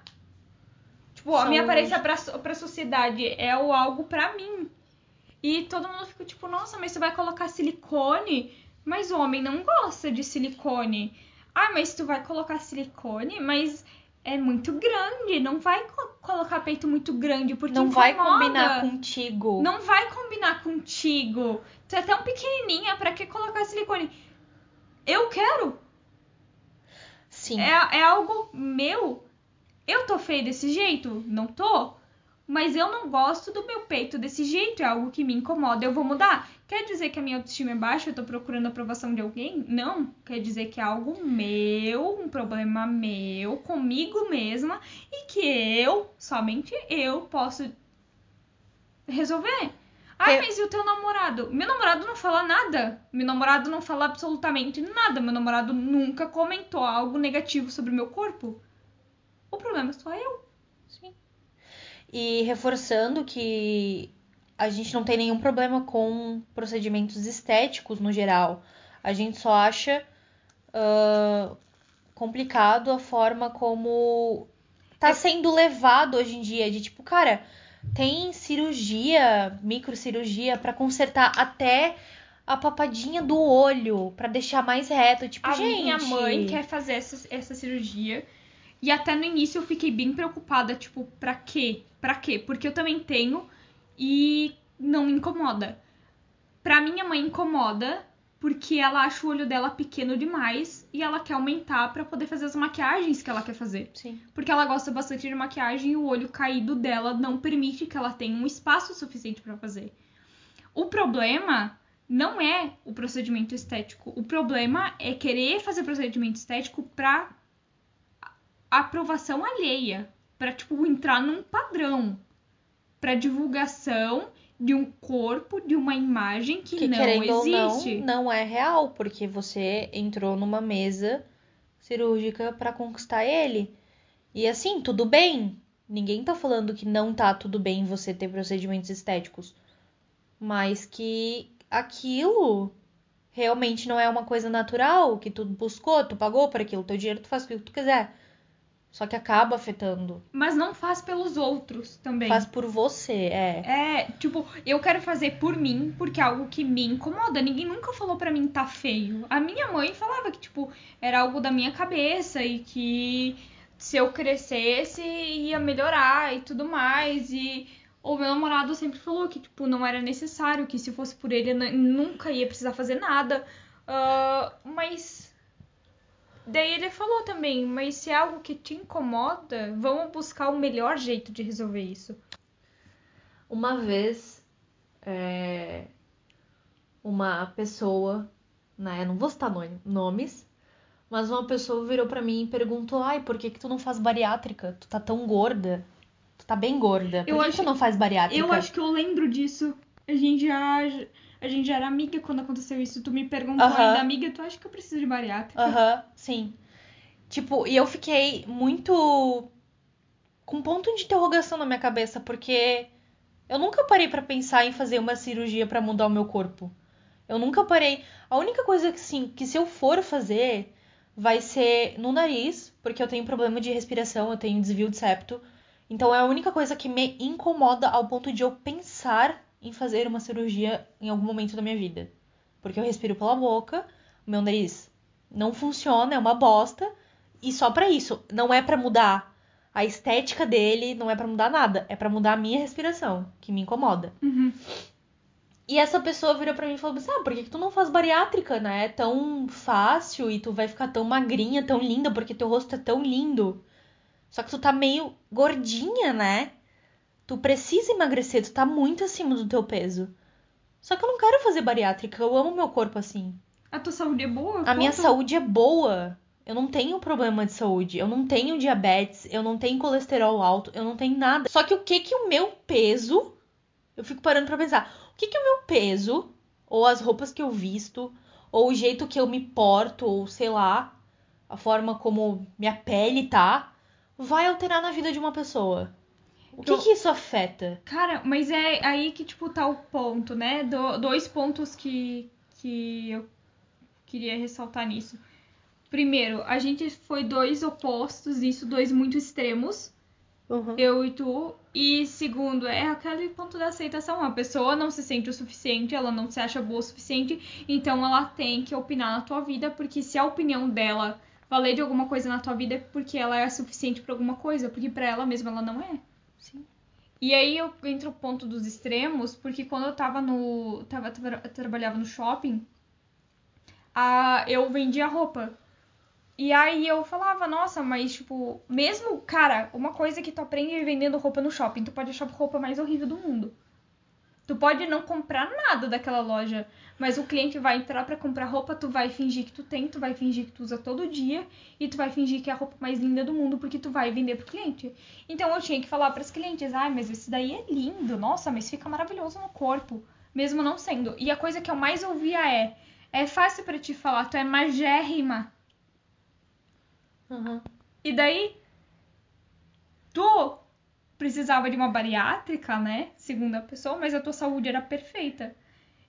Tipo, a minha os- aparência pra, pra sociedade é o algo pra mim. E todo mundo fica tipo, nossa, mas você vai colocar silicone? Mas o homem não gosta de silicone. Ah, mas tu vai colocar silicone? Mas é muito grande. Não vai co- colocar peito muito grande, porque Não vai incomoda. combinar contigo. Não vai combinar contigo. Tu é tão pequenininha, pra que colocar silicone? Eu quero. Sim. É, é algo meu. Eu tô feia desse jeito? Não tô. Mas eu não gosto do meu peito desse jeito. É algo que me incomoda. Eu vou mudar. Quer dizer que a minha autoestima é baixa? Eu tô procurando a aprovação de alguém? Não. Quer dizer que é algo meu, um problema meu, comigo mesma. E que eu, somente eu, posso resolver. Ai, Eu- mas e o teu namorado? Meu namorado não fala nada. Meu namorado não fala absolutamente nada. Meu namorado nunca comentou algo negativo sobre o meu corpo. O problema sou eu. E reforçando que a gente não tem nenhum problema com procedimentos estéticos no geral. A gente só acha ah, complicado a forma como tá sendo levado hoje em dia. De tipo, cara, tem cirurgia, microcirurgia pra consertar até a papadinha do olho, pra deixar mais reto. Tipo, A gente. minha mãe quer fazer essa, essa cirurgia. E até no início eu fiquei bem preocupada, tipo, pra quê? Pra quê? Porque eu também tenho e não me incomoda. Pra minha mãe incomoda porque ela acha o olho dela pequeno demais e ela quer aumentar pra poder fazer as maquiagens que ela quer fazer. Sim. Porque ela gosta bastante de maquiagem e o olho caído dela não permite que ela tenha um espaço suficiente pra fazer. O problema não é o procedimento estético. O problema é querer fazer procedimento estético pra aprovação alheia, Pra tipo entrar num padrão, Pra divulgação de um corpo, de uma imagem que, que não querendo existe. ou não, não é real, porque você entrou numa mesa cirúrgica pra conquistar ele. E assim, tudo bem. Ninguém tá falando que não tá tudo bem você ter procedimentos estéticos. Mas que aquilo realmente não é uma coisa natural, que tu buscou, tu pagou por aquilo, teu dinheiro tu faz o que tu quiser. Só que acaba afetando. Mas não faz pelos outros também. Faz por você, é. É, tipo, eu quero fazer por mim, porque é algo que me incomoda. Ninguém nunca falou pra mim tá feio. A minha mãe falava que, tipo, era algo da minha cabeça e que se eu crescesse ia melhorar e tudo mais. E o meu namorado sempre falou que, tipo, não era necessário, que se fosse por ele eu nunca ia precisar fazer nada. Ah, mas. Daí ele falou também, mas se é algo que te incomoda, vamos buscar o melhor jeito de resolver isso. Uma vez, é, uma pessoa, né, não vou citar no- nomes, mas uma pessoa virou pra mim e perguntou: "Ai, por que que tu não faz bariátrica? Tu tá tão gorda. Tu tá bem gorda. Por Eu que, que acho- tu não faz bariátrica?" Eu acho que eu lembro disso. A gente já. A gente já era amiga quando aconteceu isso. Tu me perguntou Aham. ainda, amiga, tu acha que eu preciso de bariátrica? Aham, sim. Tipo, e eu fiquei muito com um ponto de interrogação na minha cabeça, porque eu nunca parei pra pensar em fazer uma cirurgia pra mudar o meu corpo. Eu nunca parei. A única coisa que sim, que se eu for fazer, vai ser no nariz, porque eu tenho problema de respiração, eu tenho desvio de septo. Então é a única coisa que me incomoda ao ponto de eu pensar em fazer uma cirurgia em algum momento da minha vida. Porque eu respiro pela boca, meu nariz não funciona, é uma bosta. E só pra isso, não é pra mudar A estética dele não é pra mudar nada, é pra mudar a minha respiração, que me incomoda. Uhum. E essa pessoa virou pra mim e falou assim: Ah, por que, que tu não faz bariátrica, né? É tão fácil e tu vai ficar tão magrinha, tão linda, porque teu rosto é tão lindo. Só que tu tá meio gordinha, né? Tu precisa emagrecer, tu tá muito acima do teu peso. Só que eu não quero fazer bariátrica, eu amo meu corpo assim. A tua saúde é boa? A minha saúde é boa. Eu não tenho problema de saúde. Eu não tenho diabetes. Eu não tenho colesterol alto. Eu não tenho nada. Só que o que que o meu peso. Eu fico parando pra pensar. O que que o meu peso. Ou as roupas que eu visto. Ou o jeito que eu me porto. Ou sei lá. A forma como minha pele tá. Vai alterar na vida de uma pessoa. O que Então- que isso afeta? Cara, mas é aí que, tipo, tá o ponto, né? Do- dois pontos que, que eu queria ressaltar nisso. Primeiro, a gente foi dois opostos, isso, dois muito extremos, Uhum. eu e tu. E segundo, é aquele ponto da aceitação. A pessoa não se sente o suficiente, ela não se acha boa o suficiente, então ela tem que opinar na tua vida, porque se a opinião dela valer de alguma coisa na tua vida é porque ela é suficiente pra alguma coisa, porque pra ela mesma ela não é. Sim. E aí eu entro o ponto dos extremos, porque quando eu tava no. Tava, tra- trabalhava no shopping, a, eu vendia roupa. E aí eu falava, nossa, mas tipo, mesmo, cara, uma coisa que tu aprende vendendo roupa no shopping, tu pode achar a roupa mais horrível do mundo. Tu pode não comprar nada daquela loja, mas o cliente vai entrar pra comprar roupa, tu vai fingir que tu tem, tu vai fingir que tu usa todo dia e tu vai fingir que é a roupa mais linda do mundo porque tu vai vender pro cliente. Então eu tinha que falar pras clientes, ai, mas esse daí é lindo, nossa, mas fica maravilhoso no corpo, mesmo não sendo. E a coisa que eu mais ouvia é, é fácil pra te falar, tu é magérrima. Uhum. E daí, tu precisava de uma bariátrica, né? Segundo a pessoa, mas a tua saúde era perfeita.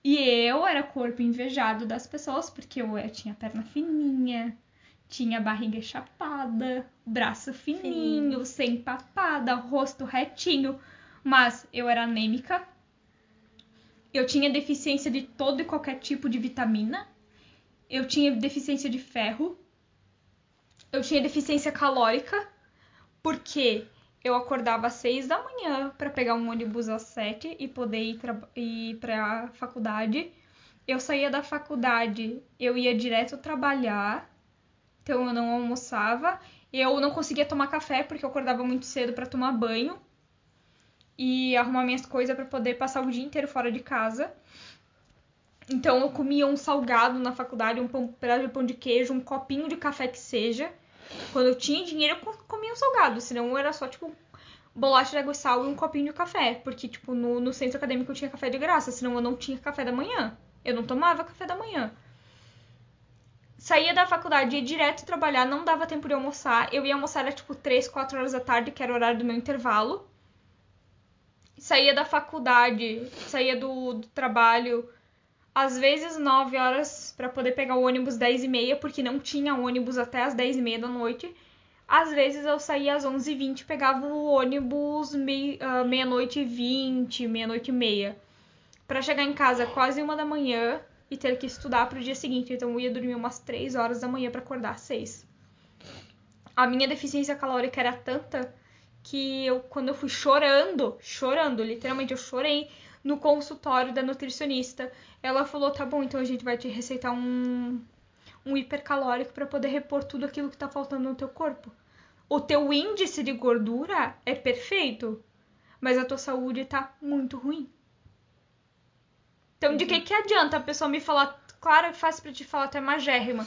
E eu era corpo invejado das pessoas, porque eu, eu tinha perna fininha, tinha barriga chapada, braço fininho, sem papada, rosto retinho. Mas eu era anêmica. Eu tinha deficiência de todo e qualquer tipo de vitamina. Eu tinha deficiência de ferro eu tinha deficiência calórica, porque eu acordava às seis da manhã para pegar um ônibus às sete e poder ir, ir pra faculdade. Eu saía da faculdade, eu ia direto trabalhar, então eu não almoçava. Eu não conseguia tomar café porque eu acordava muito cedo para tomar banho e arrumar minhas coisas para poder passar o dia inteiro fora de casa. Então eu comia um salgado na faculdade, um pão, pedaço de pão de queijo, um copinho de café que seja. Quando eu tinha dinheiro, eu co- comia um salgado, senão era só, tipo, bolacha de água e sal e um copinho de café. Porque, tipo, no, no centro acadêmico eu tinha café de graça, senão eu não tinha café da manhã. Eu não tomava café da manhã. Saía da faculdade, ia direto trabalhar, não dava tempo de almoçar. Eu ia almoçar, era tipo 3, 4 horas da tarde, que era o horário do meu intervalo. Saía da faculdade, saía do, do trabalho, às vezes 9 horas para poder pegar o ônibus 10 e meia, porque não tinha ônibus até as 10 e meia da noite. Às vezes eu saía às 11 e 20 pegava o ônibus mei- ah, meia-noite e 20, meia-noite e meia. Pra chegar em casa quase uma da manhã e ter que estudar pro dia seguinte. Então eu ia dormir umas 3 horas da manhã pra acordar às 6. A minha deficiência calórica era tanta que eu, quando eu fui chorando, chorando, literalmente eu chorei no consultório da nutricionista. Ela falou: tá bom, então a gente vai te receitar um, um hipercalórico para poder repor tudo aquilo que tá faltando no teu corpo. O teu índice de gordura é perfeito, mas a tua saúde tá muito ruim. Então, de que que adianta a pessoa me falar, claro, é fácil pra te falar, tu é magérrima.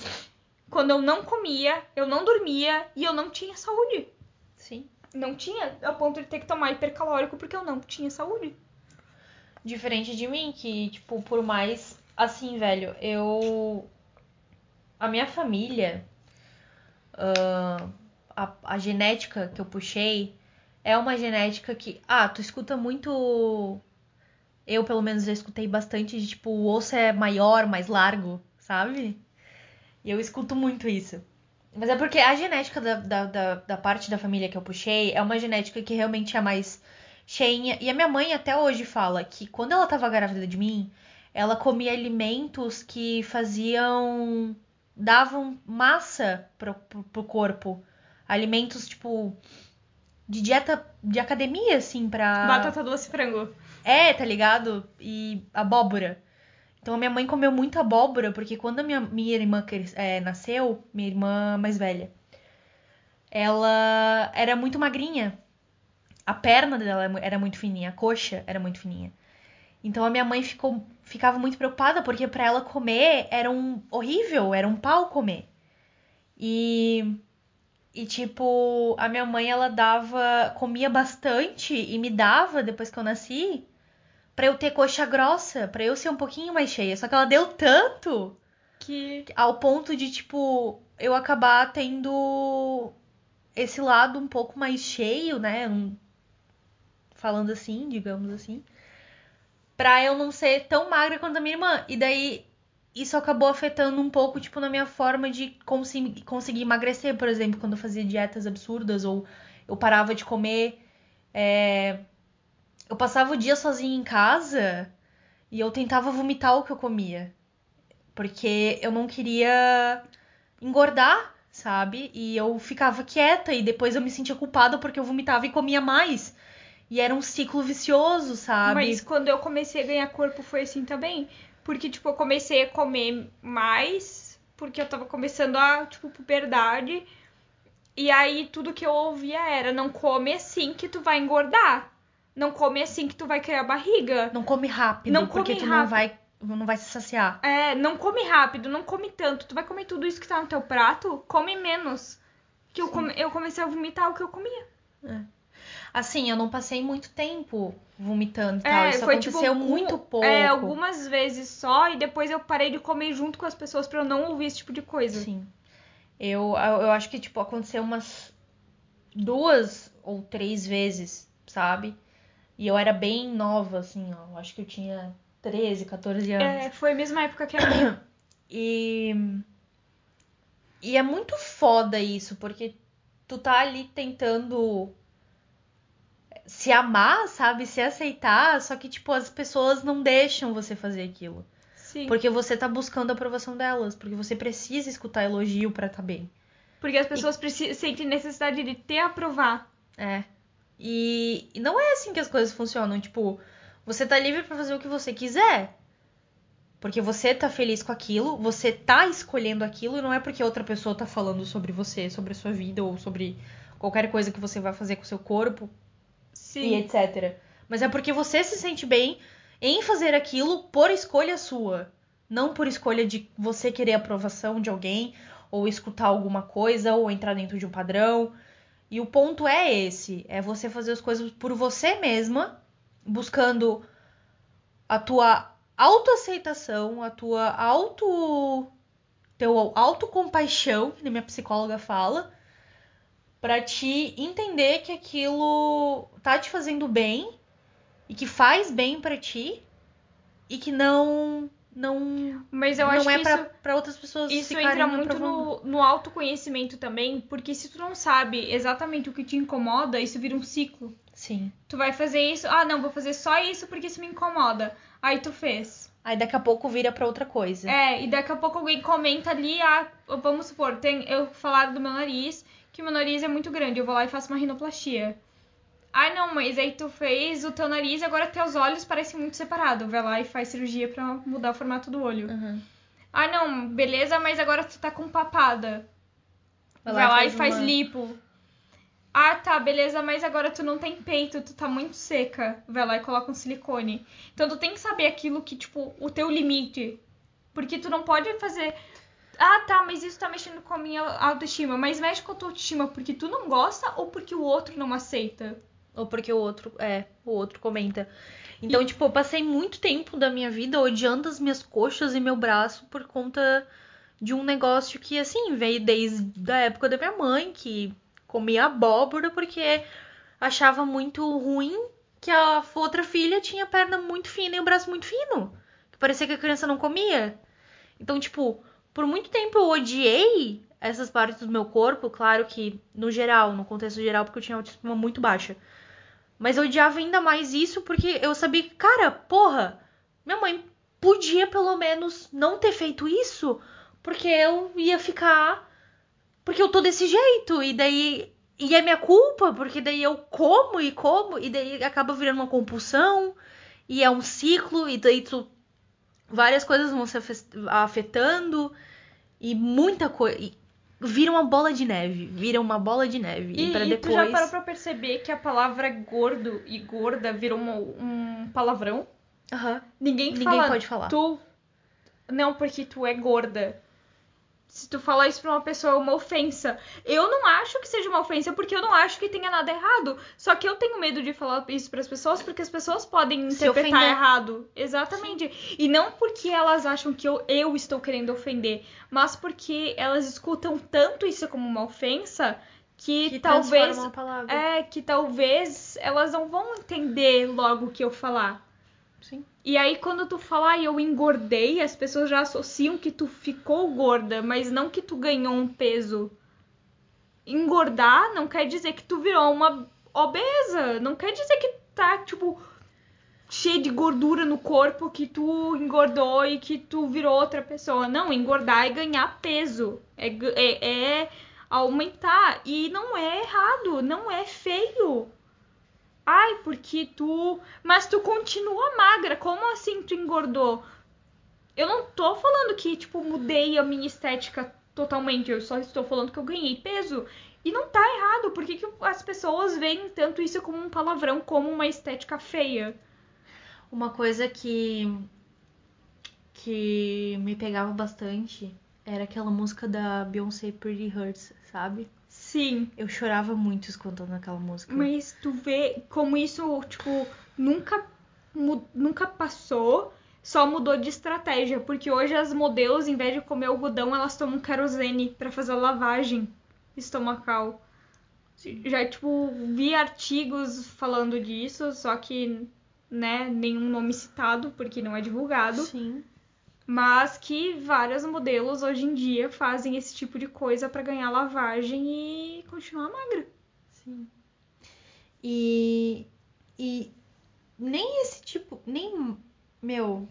Quando eu não comia, eu não dormia e eu não tinha saúde. Sim. Não tinha, a ponto de ter que tomar hipercalórico porque eu não tinha saúde. Diferente de mim, que, tipo, por mais. Assim, velho, eu. A minha família. ah, a, a genética que eu puxei é uma genética que. Ah, tu escuta muito. Eu, pelo menos, já escutei bastante de, tipo, o osso é maior, mais largo, sabe? E eu escuto muito isso. Mas é porque a genética da, da, da, da parte da família que eu puxei é uma genética que realmente é mais cheinha. E a minha mãe até hoje fala que quando ela tava grávida de mim, ela comia alimentos que faziam. davam massa pro, pro, pro corpo. Alimentos tipo. de dieta de academia, assim, pra. Batata doce e frango. É, tá ligado? E abóbora. Então a minha mãe comeu muita abóbora, porque quando a minha, minha irmã é, nasceu, minha irmã mais velha, ela era muito magrinha. A perna dela era muito fininha, a coxa era muito fininha. Então a minha mãe ficou, ficava muito preocupada, porque pra ela comer era um horrível, era um pau comer. E e tipo, a minha mãe ela dava, comia bastante e me dava depois que eu nasci, pra eu ter coxa grossa, pra eu ser um pouquinho mais cheia. Só que ela deu tanto Que. ao ponto de tipo eu acabar tendo esse lado um pouco mais cheio, né? Um- Falando assim, digamos assim. Pra eu não ser tão magra quanto a minha irmã. E daí isso acabou afetando um pouco, tipo, na minha forma de consi- conseguir emagrecer, por exemplo, quando eu fazia dietas absurdas ou eu parava de comer. é, Eu passava o dia sozinha em casa e eu tentava vomitar o que eu comia. Porque eu não queria engordar, sabe? E eu ficava quieta e depois eu me sentia culpada porque eu vomitava e comia mais. E era um ciclo vicioso, sabe? Mas quando eu comecei a ganhar corpo foi assim também. Porque, tipo, eu comecei a comer mais. Porque eu tava começando a, tipo, puberdade. E aí tudo que eu ouvia era: não come assim que tu vai engordar. Não come assim que tu vai criar barriga. Não come rápido, Não porque come tu não rápido. vai, não vai se saciar. É, não come rápido, não come tanto. Tu vai comer tudo isso que tá no teu prato, come menos. Que eu, come- eu comecei a vomitar o que eu comia. Assim, eu não passei muito tempo vomitando e tal. É, Isso foi aconteceu tipo muito algum- pouco. É, algumas vezes só, e depois eu parei de comer junto com as pessoas pra eu não ouvir esse tipo de coisa. Sim. Eu, eu eu acho que, tipo, aconteceu umas duas ou três vezes, sabe? E eu era bem nova, assim, ó. Eu acho que eu tinha 13, 14 anos. É, foi a mesma época que a minha. E. E é muito foda isso, porque tu tá ali tentando se amar, sabe? Se aceitar, só que, tipo, as pessoas não deixam você fazer aquilo. Sim. Porque você tá buscando a aprovação delas, porque você precisa escutar elogio pra tá bem. Porque as pessoas preci- sentem necessidade de te aprovar. É. E, e não é assim que as coisas funcionam. Tipo, você tá livre pra fazer o que você quiser. Porque você tá feliz com aquilo, você tá escolhendo aquilo, e não é porque outra pessoa tá falando sobre você, sobre a sua vida ou sobre qualquer coisa que você vai fazer com o seu corpo e Sim. etc. Mas é porque você se sente bem em fazer aquilo por escolha sua. Não por escolha de você querer aprovação de alguém, ou escutar alguma coisa, ou entrar dentro de um padrão. E o ponto é esse: é você fazer as coisas por você mesma, buscando a tua autoaceitação, a tua auto. teu autocompaixão, que minha psicóloga fala, pra te entender que aquilo tá te fazendo bem e que faz bem pra ti e que não não Mas eu acho não é que pra outras pessoas isso entra muito no, no autoconhecimento também. Porque se tu não sabe exatamente o que te incomoda, isso vira um ciclo. Sim. Tu vai fazer isso, ah, não, vou fazer só isso porque isso me incomoda. Aí tu fez. Aí daqui a pouco vira pra outra coisa. É, e daqui a pouco alguém comenta ali, ah, vamos supor, tem, eu falaram do meu nariz, que meu nariz é muito grande, eu vou lá e faço uma rinoplastia. Ai não, mas aí tu fez o teu nariz e agora teus olhos parecem muito separados. Vai lá e faz cirurgia pra mudar o formato do olho. Uhum. Ah não, beleza, mas agora tu tá com papada. Vai, lá, e faz uma- lipo. Ah, tá, beleza, mas agora tu não tem peito, tu tá muito seca. Vai lá e coloca um silicone. Então tu tem que saber aquilo que, tipo, o teu limite. Porque tu não pode fazer. Ah, tá, mas isso tá mexendo com a minha autoestima. Mas mexe com a tua autoestima porque tu não gosta ou porque o outro não aceita? Ou porque o outro, é, o outro comenta. Então, tipo, eu passei muito tempo da minha vida odiando as minhas coxas e meu braço por conta de um negócio que, assim, veio desde a época da minha mãe, que comia abóbora porque achava muito ruim que a outra filha tinha a perna muito fina e o braço muito fino. Que parecia que a criança não comia. Então, tipo, por muito tempo eu odiei essas partes do meu corpo, claro que no geral, no contexto geral, porque eu tinha autoestima muito baixa. Mas eu odiava ainda mais isso porque eu sabia que, cara, porra, minha mãe podia pelo menos não ter feito isso, porque eu ia ficar. Porque eu tô desse jeito. E daí E é minha culpa, porque daí eu como e como, e daí acaba virando uma compulsão, e é um ciclo, e daí tu, várias coisas vão se afetando, e muita coisa. Vira uma bola de neve. Vira uma bola de neve. E, E, pra e depois. tu já parou pra perceber que a palavra gordo e gorda virou uma- um palavrão? Aham. Ninguém, Ninguém fala pode falar. tu. Não, porque tu é gorda. Se tu falar isso pra uma pessoa é uma ofensa. Eu não acho que seja uma ofensa porque eu não acho que tenha nada errado. Só que eu tenho medo de falar isso pras pessoas porque as pessoas podem Se interpretar ofender. errado. Exatamente. E não porque elas acham que eu, eu estou querendo ofender, mas porque elas escutam tanto isso como uma ofensa que, Que talvez é que talvez elas não vão entender logo o que eu falar. Sim. E aí, quando tu fala, ah, eu engordei, as pessoas já associam que tu ficou gorda, mas não que tu ganhou um peso. Engordar não quer dizer que tu virou uma obesa. Não quer dizer que tá, tipo, cheio de gordura no corpo, que tu engordou e que tu virou outra pessoa. Não, engordar é ganhar peso. É, é, é aumentar. E não é errado, não é feio. Ai, porque tu. Mas tu continua magra. Como assim tu engordou? Eu não tô falando que, tipo, mudei a minha estética totalmente. Eu só estou falando que eu ganhei peso. E não tá errado. Por que, que as pessoas veem tanto isso como um palavrão, como uma estética feia? Uma coisa que. que me pegava bastante era aquela música da Beyoncé Pretty Hurts, sabe? Sim. Eu chorava muito escutando aquela música. Mas tu vê como isso, tipo, nunca, nunca passou, só mudou de estratégia. Porque hoje as modelos, em vez de comer algodão, elas tomam querosene pra fazer a lavagem estomacal. Já, tipo, vi artigos falando disso, só que, né, nenhum nome citado, porque não é divulgado. Sim. Mas que vários modelos hoje em dia fazem esse tipo de coisa pra ganhar lavagem e continuar magra. Sim. E. E. Nem esse tipo. Nem. Meu.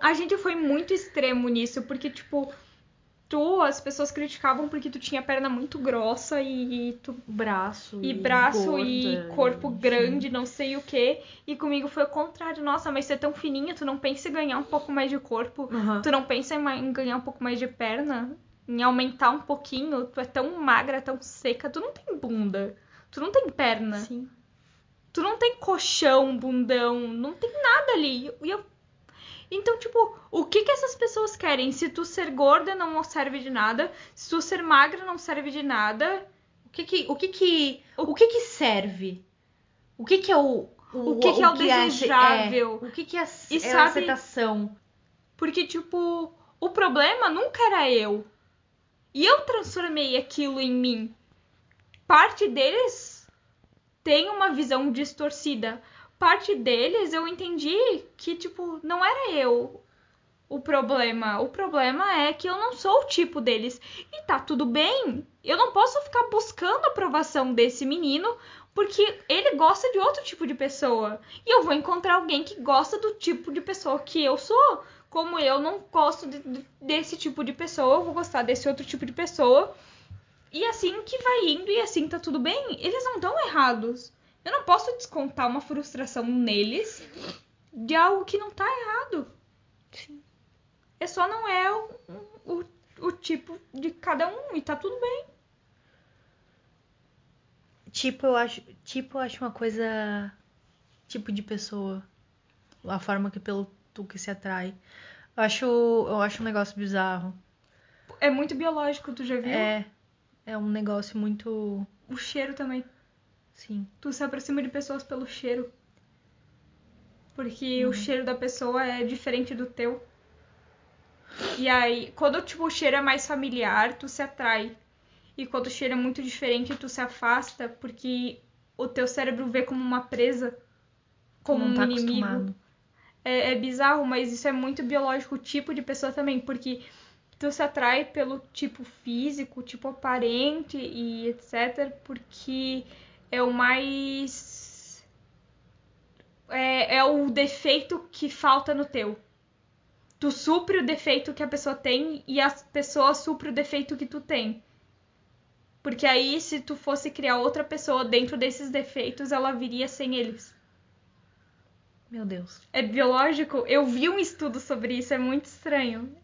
A gente foi muito extremo nisso, porque, tipo, tu, as pessoas criticavam porque tu tinha perna muito grossa e, e tu. Braço. E braço gorda, e corpo enfim. grande, não sei o que. E comigo foi o contrário. Nossa, mas você é tão fininha, tu não pensa em ganhar um pouco mais de corpo? Aham. Tu não pensa em ganhar um pouco mais de perna? Em aumentar um pouquinho? Tu é tão magra, tão seca, tu não tem bunda. Tu não tem perna. Sim. Tu não tem colchão, bundão, não tem nada ali. E eu... Então, tipo, o que que essas pessoas querem? Se tu ser gorda não serve de nada, se tu ser magra não serve de nada. O que que. O que que. O que que serve? O que que é o. O que que é o ace- desejável? é, o que que é, E é sabe- a aceitação? Porque, tipo, o problema nunca era eu. E eu transformei aquilo em mim. Parte deles tem uma visão distorcida. Parte deles eu entendi que, tipo, não era eu o problema. O problema é que eu não sou o tipo deles. E tá tudo bem. Eu não posso ficar buscando a aprovação desse menino porque ele gosta de outro tipo de pessoa. E eu vou encontrar alguém que gosta do tipo de pessoa que eu sou. Como eu não gosto de- de- desse tipo de pessoa, eu vou gostar desse outro tipo de pessoa. E assim que vai indo e assim tá tudo bem. Eles não estão errados. Eu não posso descontar uma frustração neles de algo que não tá errado. Sim. É só não é o, o, o tipo de cada um e tá tudo bem. Tipo, eu acho. Tipo, eu acho uma coisa. Tipo de pessoa. A forma que pelo tu que se atrai. Eu acho. Eu acho um negócio bizarro. É muito biológico, tu já viu? É. É um negócio muito. O cheiro também. Sim. Tu se aproxima de pessoas pelo cheiro. Porque o cheiro da pessoa é diferente do teu. E aí, quando tipo, o cheiro é mais familiar, tu se atrai. E quando o cheiro é muito diferente, tu se afasta, porque o teu cérebro vê como uma presa, como não um tá inimigo. acostumado. É, é bizarro, mas isso é muito biológico, o tipo de pessoa também, porque tu se atrai pelo tipo físico, tipo aparente e etc, porque é o mais. É, é o defeito que falta no teu. Tu supre o defeito que a pessoa tem e a pessoa supre o defeito que tu tem. Porque aí, se tu fosse criar outra pessoa dentro desses defeitos, ela viria sem eles. Meu Deus. É biológico? Eu vi um estudo sobre isso, é muito estranho.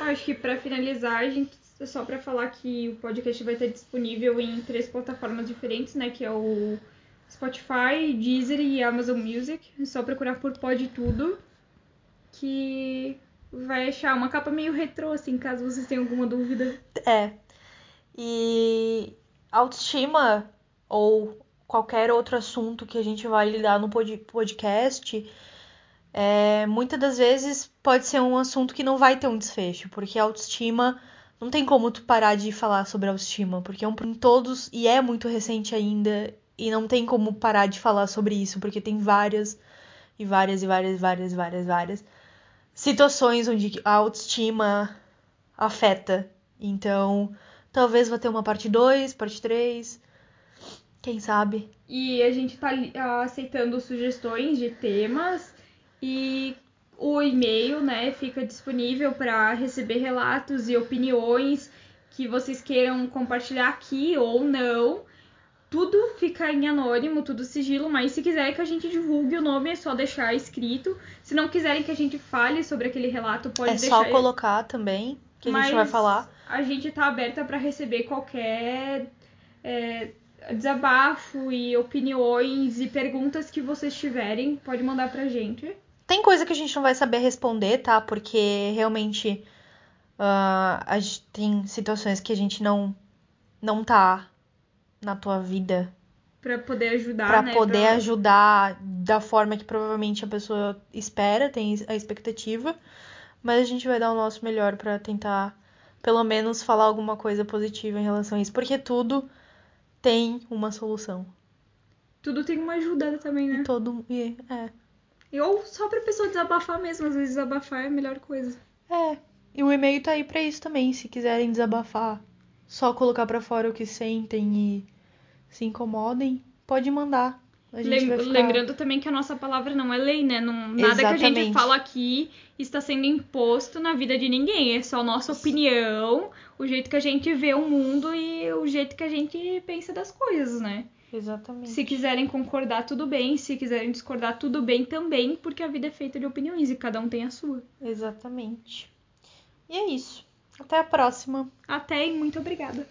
Acho que para finalizar, a gente só para falar que o podcast vai estar disponível em três plataformas diferentes, né? Que é o Spotify, Deezer e Amazon Music. É só procurar por Pode Tudo, que vai achar uma capa meio retrô, assim, caso vocês tenham alguma dúvida. É. E autoestima ou qualquer outro assunto que a gente vai lidar no podcast, é, muitas das vezes pode ser um assunto que não vai ter um desfecho, porque autoestima não tem como tu parar de falar sobre autoestima, porque é um em todos e é muito recente ainda e não tem como parar de falar sobre isso, porque tem várias e várias e várias, várias, várias, várias situações onde a autoestima afeta. Então, talvez vá ter uma parte 2, parte 3, quem sabe? E a gente tá aceitando sugestões de temas e o e-mail, né, fica disponível para receber relatos e opiniões que vocês queiram compartilhar aqui ou não. Tudo fica em anônimo, tudo sigilo, mas se quiserem que a gente divulgue o nome, é só deixar escrito. Se não quiserem que a gente fale sobre aquele relato, pode é deixar. É só colocar também, que a gente vai falar. A gente tá aberta para receber qualquer é, desabafo e opiniões e perguntas que vocês tiverem, pode mandar pra gente. Tem coisa que a gente não vai saber responder, tá? Porque realmente uh, gente tem situações que a gente não não tá na tua vida para poder ajudar, para né? poder pra... ajudar da forma que provavelmente a pessoa espera, tem a expectativa, mas a gente vai dar o nosso melhor para tentar pelo menos falar alguma coisa positiva em relação a isso, porque tudo tem uma solução. Tudo tem uma ajuda também, né? E todo e. Ou só pra pessoa desabafar mesmo, às vezes desabafar é a melhor coisa. É. E o e-mail tá aí pra isso também, se quiserem desabafar, só colocar para fora o que sentem e se incomodem, pode mandar. Lem ficar... Lembrando também que a nossa palavra não é lei, né? Não, nada Exatamente. que a gente fala aqui está sendo imposto na vida de ninguém. É só nossa opinião, o jeito que a gente vê o mundo e o jeito que a gente pensa das coisas, né? Exatamente. Se quiserem concordar, tudo bem. Se quiserem discordar, tudo bem também, porque a vida é feita de opiniões e cada um tem a sua. Exatamente. E é isso. Até a próxima. Até e muito obrigada.